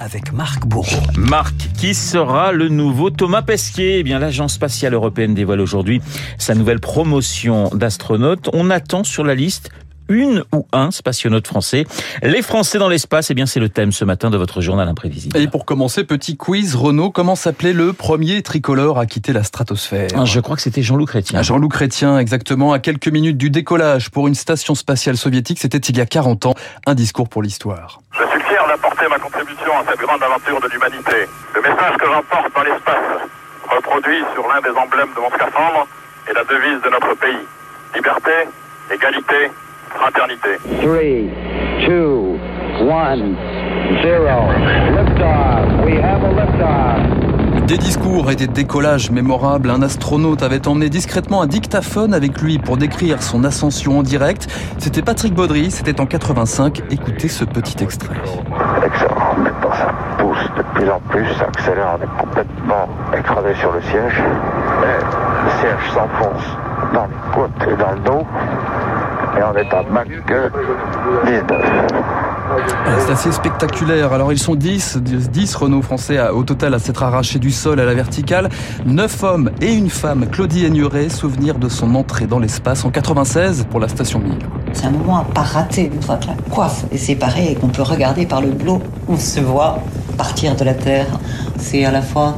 avec Marc Bourreau. Marc, qui sera le nouveau Thomas Pesquet? Eh bien, l'Agence spatiale européenne dévoile aujourd'hui sa nouvelle promotion d'astronautes. On attend sur la liste une ou un spationaute français. Les Français dans l'espace, eh bien, c'est le thème ce matin de votre journal imprévisible. Et pour commencer, petit quiz, Renault, comment s'appelait le premier tricolore à quitter la stratosphère? Ah, Je crois que c'était Jean-Loup Chrétien. Ah, Jean-Loup Chrétien, exactement, à quelques minutes du décollage pour une station spatiale soviétique, c'était il y a 40 ans, un discours pour l'histoire. D'apporter ma contribution à cette grande aventure de l'humanité. Le message que j'emporte dans l'espace, reproduit sur l'un des emblèmes de mon scaphandre, est la devise de notre pays. Liberté, égalité, fraternité. 3, 2, 1, 0. Liftoff. We have a liftoff. Des discours et des décollages mémorables, un astronaute avait emmené discrètement un dictaphone avec lui pour décrire son ascension en direct. C'était Patrick Baudry, c'était en 85. Écoutez ce petit extrait. Excellent. Maintenant, ça pousse de plus en plus, ça accélère. On est complètement écrasé sur le siège. Et le siège s'enfonce dans les côtes et dans le dos. Et on est à Mach 19. Ah, C'est assez spectaculaire. Alors ils sont 10, 10 Renault français au total à s'être arrachés du sol à la verticale. 9 hommes et une femme, Claudie Aigneret, souvenir de son entrée dans l'espace en 96 pour la station Mir. C'est un moment à pas rater une fois que la coiffe est séparée et qu'on peut regarder par le blot. On se voit partir de la Terre. C'est à la fois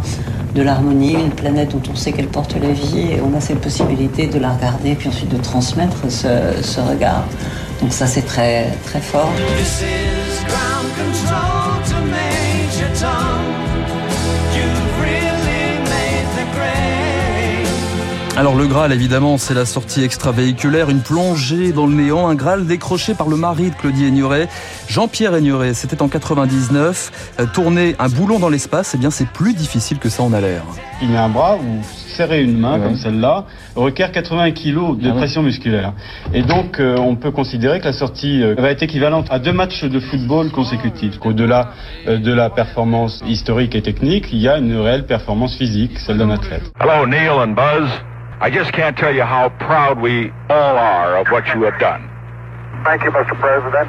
de l'harmonie, une planète dont on sait qu'elle porte la vie et on a cette possibilité de la regarder puis ensuite de transmettre ce regard. Donc ça c'est très fort. Alors le Graal évidemment c'est la sortie extravéhiculaire, une plongée dans le néant, un Graal décroché par le mari de Claudie Aigneret, Jean-Pierre Aigneret, c'était en 99, Euh, tourner un boulon dans l'espace, eh bien c'est plus difficile que ça en a l'air. Il y a un bras où serrer une main comme celle-là requiert 80 kg de pression musculaire. Et donc euh, on peut considérer que la sortie euh, va être équivalente à deux matchs de football consécutifs. Au-delà euh, de la performance historique et technique, il y a une réelle performance physique, celle d'un athlète. Hello, Neil and Buzz. I just can't tell you how proud we all are of what you have done. Thank you, Mr. President.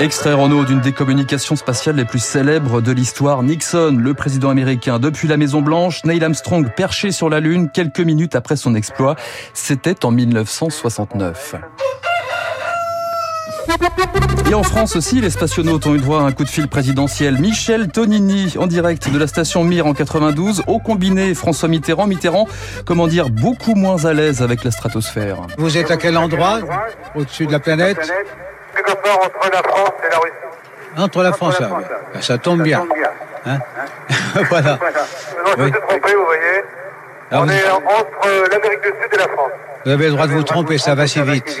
Extrait Renault d'une des communications spatiales les plus célèbres de l'histoire. Nixon, le président américain, depuis la Maison Blanche, Neil Armstrong perché sur la Lune quelques minutes après son exploit. C'était en 1969. Et en France aussi, les spationautes ont eu droit à un coup de fil présidentiel. Michel Tonini, en direct de la station Mir en 92, au combiné François Mitterrand. Mitterrand, comment dire, beaucoup moins à l'aise avec la stratosphère. Vous êtes à quel endroit Au-dessus de la planète Quelque part entre la France et la Russie. Entre la France, ah, ben, ça tombe bien. Hein voilà. Oui. vous voyez. Alors, On vous, est entre l'Amérique du Sud et la France. vous avez le droit de vous tromper, ça va si vite.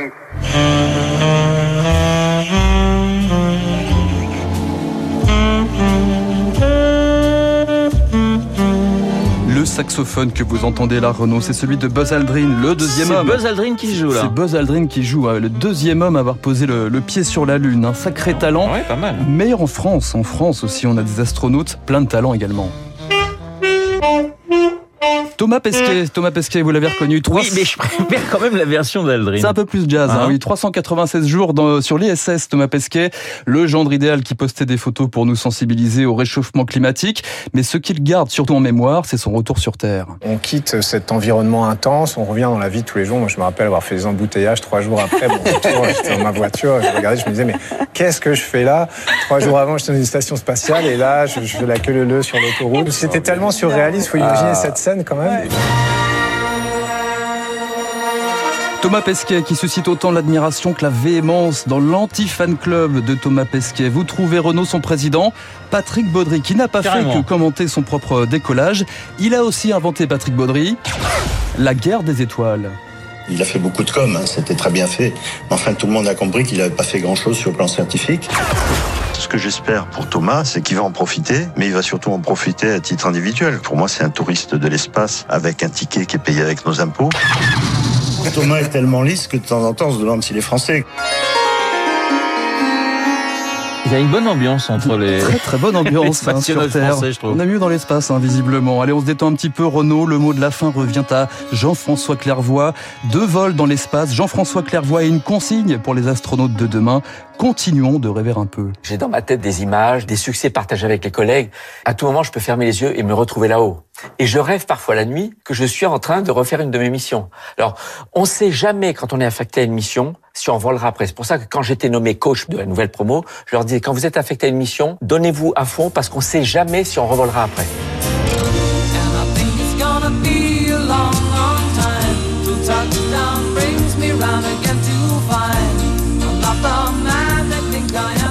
Saxophone que vous entendez là, Renaud, c'est celui de Buzz Aldrin, le deuxième C'est homme. Buzz Aldrin qui joue là. C'est Buzz Aldrin qui joue, hein, le deuxième homme à avoir posé le, le pied sur la Lune. Un sacré talent. Ouais, pas mal. Meilleur en France. En France aussi, on a des astronautes, plein de talent également. Thomas Pesquet, Thomas Pesquet, vous l'avez reconnu. trois- Oui, mais je préfère quand même la version d'Aldrin. C'est un peu plus jazz, hein, Hein oui. 396 jours dans- sur l'ISS, Thomas Pesquet, le gendre idéal qui postait des photos pour nous sensibiliser au réchauffement climatique. Mais ce qu'il garde surtout en mémoire, c'est son retour sur Terre. On quitte cet environnement intense, on revient dans la vie de tous les jours. Moi, je me rappelle avoir fait des embouteillages trois jours après mon retour. J'étais dans ma voiture, je regardais, je me disais, mais qu'est-ce que je fais là? Trois jours avant, j'étais dans une station spatiale et là, je, je fais la queue leu sur l'autoroute. C'était tellement surréaliste, faut imaginer cette scène quand même. Thomas Pesquet qui suscite autant l'admiration que la véhémence dans l'anti-fan club de Thomas Pesquet. Vous trouvez Renault son président, Patrick Baudry, qui n'a pas Carrément. fait que commenter son propre décollage. Il a aussi inventé, Patrick Baudry, la guerre des étoiles. Il a fait beaucoup de com, hein, c'était très bien fait. Enfin, tout le monde a compris qu'il n'avait pas fait grand-chose sur le plan scientifique. Que j'espère pour Thomas, c'est qu'il va en profiter, mais il va surtout en profiter à titre individuel. Pour moi, c'est un touriste de l'espace avec un ticket qui est payé avec nos impôts. Thomas est tellement lisse que de temps en temps, on se demande s'il est français. Il y a une bonne ambiance entre les. Très très bonne ambiance hein, sur Terre. français, je trouve. On a mieux dans l'espace, hein, visiblement. Allez, on se détend un petit peu. Renault, le mot de la fin revient à Jean-François Clairvoy. Deux vols dans l'espace. Jean-François Clairvoy et une consigne pour les astronautes de demain. Continuons de rêver un peu. J'ai dans ma tête des images, des succès partagés avec les collègues. À tout moment, je peux fermer les yeux et me retrouver là-haut. Et je rêve parfois la nuit que je suis en train de refaire une de mes missions. Alors, on sait jamais quand on est affecté à une mission si on volera après. C'est pour ça que quand j'étais nommé coach de la nouvelle promo, je leur disais quand vous êtes affecté à une mission, donnez-vous à fond parce qu'on sait jamais si on revolera après.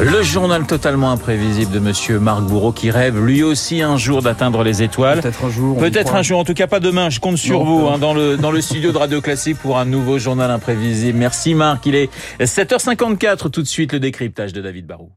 Le journal totalement imprévisible de Monsieur Marc Bourreau qui rêve lui aussi un jour d'atteindre les étoiles. Peut-être un jour. Peut-être un jour, en tout cas pas demain. Je compte sur Non, vous hein, dans le dans le studio de Radio Classique pour un nouveau journal imprévisible. Merci Marc. Il est 7h54 tout de suite le décryptage de David Barou.